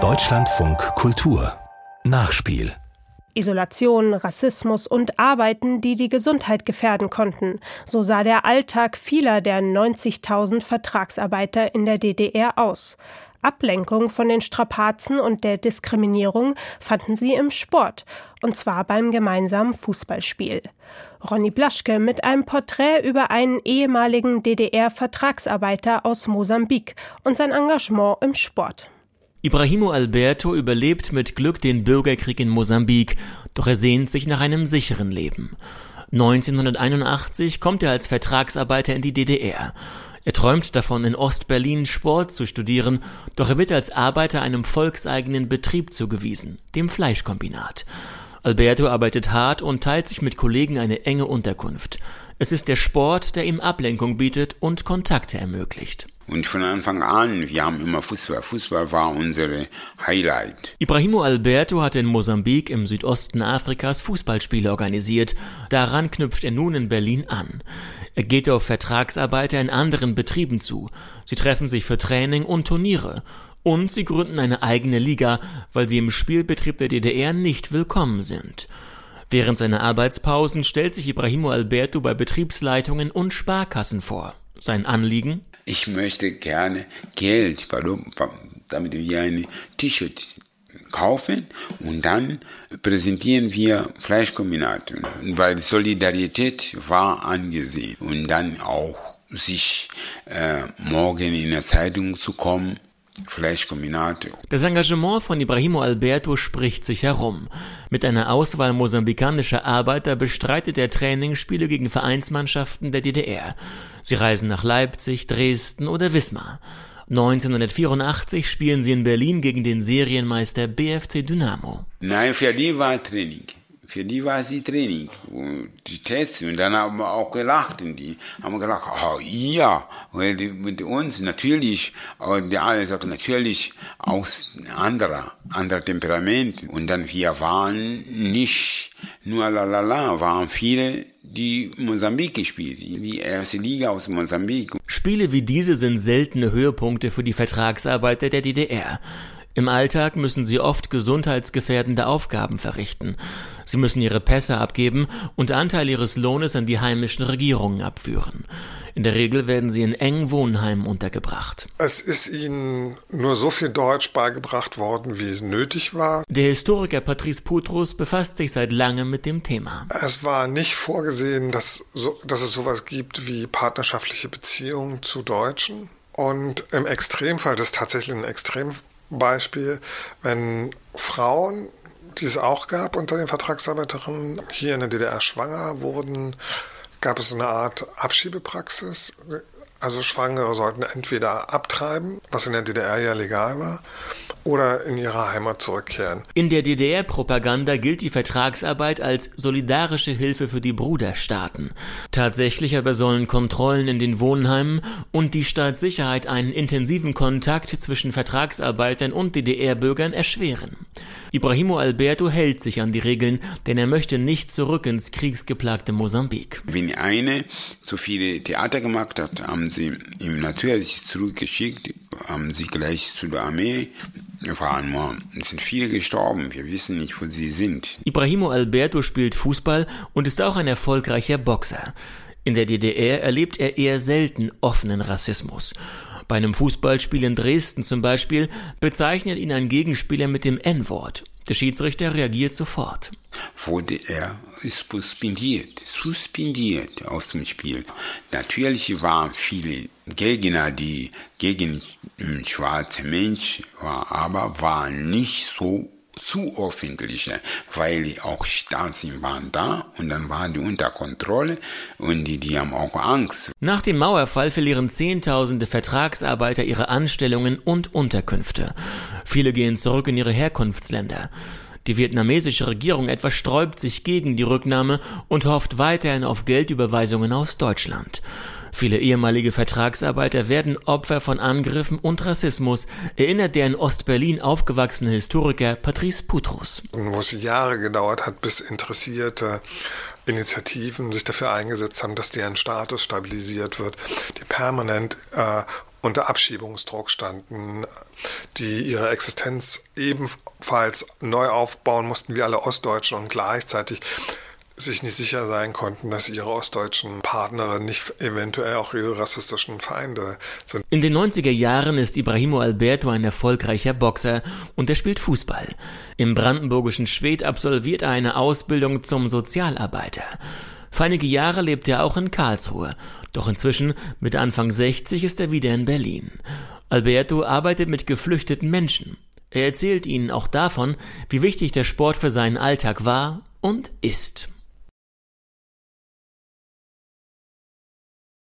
Deutschlandfunk Kultur Nachspiel Isolation, Rassismus und Arbeiten, die die Gesundheit gefährden konnten. So sah der Alltag vieler der 90.000 Vertragsarbeiter in der DDR aus. Ablenkung von den Strapazen und der Diskriminierung fanden sie im Sport, und zwar beim gemeinsamen Fußballspiel. Ronny Blaschke mit einem Porträt über einen ehemaligen DDR-Vertragsarbeiter aus Mosambik und sein Engagement im Sport. Ibrahimo Alberto überlebt mit Glück den Bürgerkrieg in Mosambik, doch er sehnt sich nach einem sicheren Leben. 1981 kommt er als Vertragsarbeiter in die DDR. Er träumt davon, in Ostberlin Sport zu studieren, doch er wird als Arbeiter einem volkseigenen Betrieb zugewiesen, dem Fleischkombinat. Alberto arbeitet hart und teilt sich mit Kollegen eine enge Unterkunft. Es ist der Sport, der ihm Ablenkung bietet und Kontakte ermöglicht. Und von Anfang an, wir haben immer Fußball. Fußball war unsere Highlight. Ibrahimo Alberto hat in Mosambik im Südosten Afrikas Fußballspiele organisiert. Daran knüpft er nun in Berlin an. Er geht auf Vertragsarbeiter in anderen Betrieben zu. Sie treffen sich für Training und Turniere. Und sie gründen eine eigene Liga, weil sie im Spielbetrieb der DDR nicht willkommen sind. Während seiner Arbeitspausen stellt sich Ibrahimo Alberto bei Betriebsleitungen und Sparkassen vor. Sein Anliegen? Ich möchte gerne Geld, damit wir ein T-Shirt kaufen und dann präsentieren wir Fleischkombinate, weil Solidarität war angesehen und dann auch sich äh, morgen in der Zeitung zu kommen. Das Engagement von Ibrahimo Alberto spricht sich herum. Mit einer Auswahl mosambikanischer Arbeiter bestreitet er Trainingsspiele gegen Vereinsmannschaften der DDR. Sie reisen nach Leipzig, Dresden oder Wismar. 1984 spielen sie in Berlin gegen den Serienmeister BFC Dynamo. Nein, für die war Training. Für die war sie Training, die Tests. Und dann haben wir auch gelacht. Und die haben gedacht, oh ja, weil die, mit uns natürlich, und die alle sagen, natürlich aus anderer, anderer Temperament. Und dann wir waren nicht nur la la la, waren viele, die Mosambik gespielt, die erste Liga aus Mosambik. Spiele wie diese sind seltene Höhepunkte für die Vertragsarbeiter der DDR. Im Alltag müssen sie oft gesundheitsgefährdende Aufgaben verrichten. Sie müssen ihre Pässe abgeben und Anteil ihres Lohnes an die heimischen Regierungen abführen. In der Regel werden sie in engen Wohnheimen untergebracht. Es ist ihnen nur so viel Deutsch beigebracht worden, wie es nötig war. Der Historiker Patrice Putrus befasst sich seit langem mit dem Thema. Es war nicht vorgesehen, dass, so, dass es sowas gibt wie partnerschaftliche Beziehungen zu Deutschen. Und im Extremfall, das ist tatsächlich ein Extrem, Beispiel, wenn Frauen, die es auch gab unter den Vertragsarbeiterinnen, hier in der DDR schwanger wurden, gab es eine Art Abschiebepraxis. Also Schwangere sollten entweder abtreiben, was in der DDR ja legal war, oder in ihre Heimat zurückkehren. In der DDR-Propaganda gilt die Vertragsarbeit als solidarische Hilfe für die Bruderstaaten. Tatsächlich aber sollen Kontrollen in den Wohnheimen und die Staatssicherheit einen intensiven Kontakt zwischen Vertragsarbeitern und DDR-Bürgern erschweren. Ibrahimo Alberto hält sich an die Regeln, denn er möchte nicht zurück ins kriegsgeplagte Mosambik. Wenn eine zu viele Theater gemacht hat, haben sie ihm natürlich zurückgeschickt, haben sie gleich zu der Armee gefahren worden. Es sind viele gestorben. Wir wissen nicht, wo sie sind. Ibrahimo Alberto spielt Fußball und ist auch ein erfolgreicher Boxer. In der DDR erlebt er eher selten offenen Rassismus. Bei einem Fußballspiel in Dresden zum Beispiel bezeichnet ihn ein Gegenspieler mit dem N-Wort. Der Schiedsrichter reagiert sofort. Wurde er suspendiert, suspendiert aus dem Spiel. Natürlich waren viele Gegner, die gegen schwarze Menschen waren, aber waren nicht so zu öffentliche, weil auch Stasi waren da und dann waren die unter Kontrolle und die, die haben auch Angst. Nach dem Mauerfall verlieren Zehntausende Vertragsarbeiter ihre Anstellungen und Unterkünfte. Viele gehen zurück in ihre Herkunftsländer. Die vietnamesische Regierung etwa sträubt sich gegen die Rücknahme und hofft weiterhin auf Geldüberweisungen aus Deutschland. Viele ehemalige Vertragsarbeiter werden Opfer von Angriffen und Rassismus, erinnert der in Ostberlin aufgewachsene Historiker Patrice Putrus. Wo es Jahre gedauert hat, bis Interessierte Initiativen sich dafür eingesetzt haben, dass deren Status stabilisiert wird, die permanent äh, unter Abschiebungsdruck standen, die ihre Existenz ebenfalls neu aufbauen mussten wie alle Ostdeutschen und gleichzeitig sich nicht sicher sein konnten, dass ihre ostdeutschen Partner nicht eventuell auch ihre rassistischen Feinde sind. In den 90er Jahren ist Ibrahimo Alberto ein erfolgreicher Boxer und er spielt Fußball. Im brandenburgischen Schwedt absolviert er eine Ausbildung zum Sozialarbeiter. Für einige Jahre lebt er auch in Karlsruhe, doch inzwischen mit Anfang 60 ist er wieder in Berlin. Alberto arbeitet mit geflüchteten Menschen. Er erzählt ihnen auch davon, wie wichtig der Sport für seinen Alltag war und ist.